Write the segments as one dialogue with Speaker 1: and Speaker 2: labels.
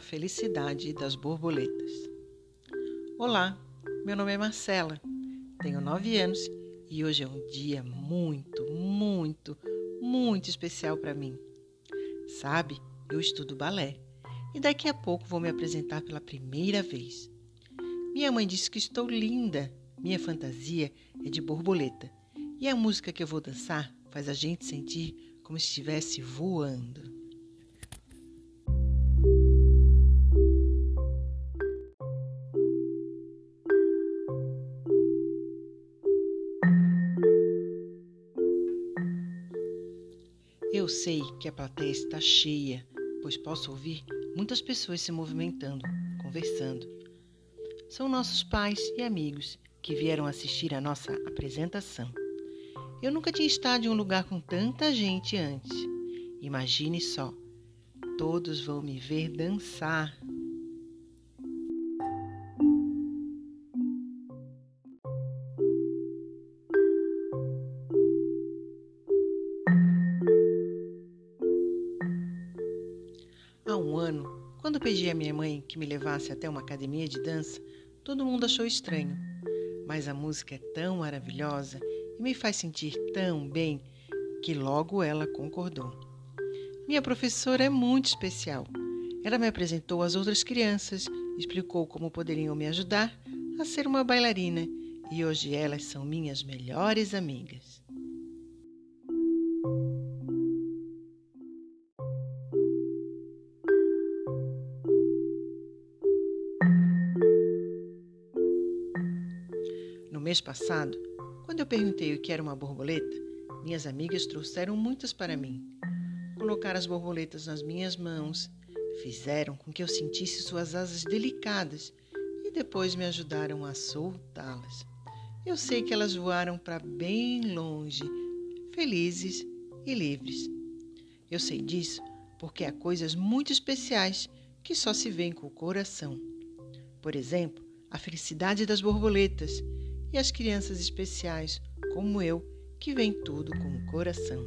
Speaker 1: felicidade das borboletas. Olá, meu nome é Marcela, tenho nove anos e hoje é um dia muito, muito, muito especial para mim. Sabe, eu estudo balé e daqui a pouco vou me apresentar pela primeira vez. Minha mãe disse que estou linda, minha fantasia é de borboleta e a música que eu vou dançar faz a gente sentir como se estivesse voando. Eu sei que a plateia está cheia, pois posso ouvir muitas pessoas se movimentando, conversando. São nossos pais e amigos que vieram assistir a nossa apresentação. Eu nunca tinha estado em um lugar com tanta gente antes. Imagine só, todos vão me ver dançar. Há um ano, quando pedi à minha mãe que me levasse até uma academia de dança, todo mundo achou estranho. Mas a música é tão maravilhosa e me faz sentir tão bem que logo ela concordou. Minha professora é muito especial. Ela me apresentou às outras crianças, explicou como poderiam me ajudar a ser uma bailarina e hoje elas são minhas melhores amigas. Mês passado, quando eu perguntei o que era uma borboleta, minhas amigas trouxeram muitas para mim. Colocaram as borboletas nas minhas mãos, fizeram com que eu sentisse suas asas delicadas e depois me ajudaram a soltá-las. Eu sei que elas voaram para bem longe, felizes e livres. Eu sei disso porque há coisas muito especiais que só se veem com o coração. Por exemplo, a felicidade das borboletas e as crianças especiais, como eu, que veem tudo com o coração.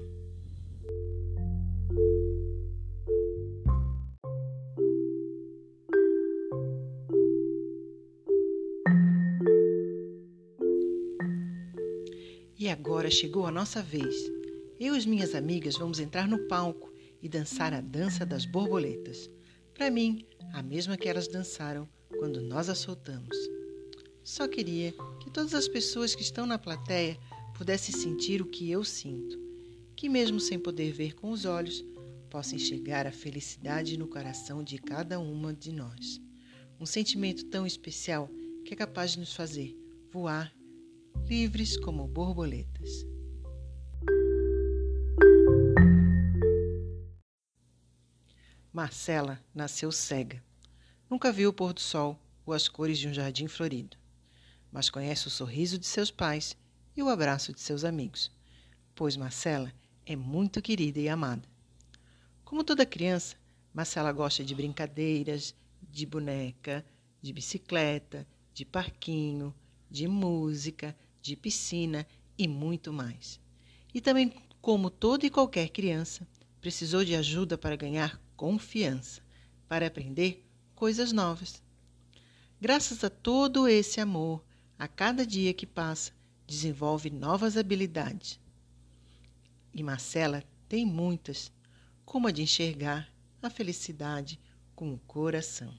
Speaker 1: E agora chegou a nossa vez. Eu e as minhas amigas vamos entrar no palco e dançar a dança das borboletas. Para mim, a mesma que elas dançaram quando nós a soltamos. Só queria que todas as pessoas que estão na plateia pudessem sentir o que eu sinto, que mesmo sem poder ver com os olhos, possa enxergar a felicidade no coração de cada uma de nós. Um sentimento tão especial que é capaz de nos fazer voar livres como borboletas. Marcela nasceu cega. Nunca viu o pôr do sol ou as cores de um jardim florido, mas conhece o sorriso de seus pais e o abraço de seus amigos, pois Marcela é muito querida e amada. Como toda criança, Marcela gosta de brincadeiras, de boneca, de bicicleta, de parquinho, de música, de piscina e muito mais. E também, como toda e qualquer criança, precisou de ajuda para ganhar confiança, para aprender coisas novas. Graças a todo esse amor, a cada dia que passa, desenvolve novas habilidades. E Marcela tem muitas, como a de enxergar a felicidade com o coração.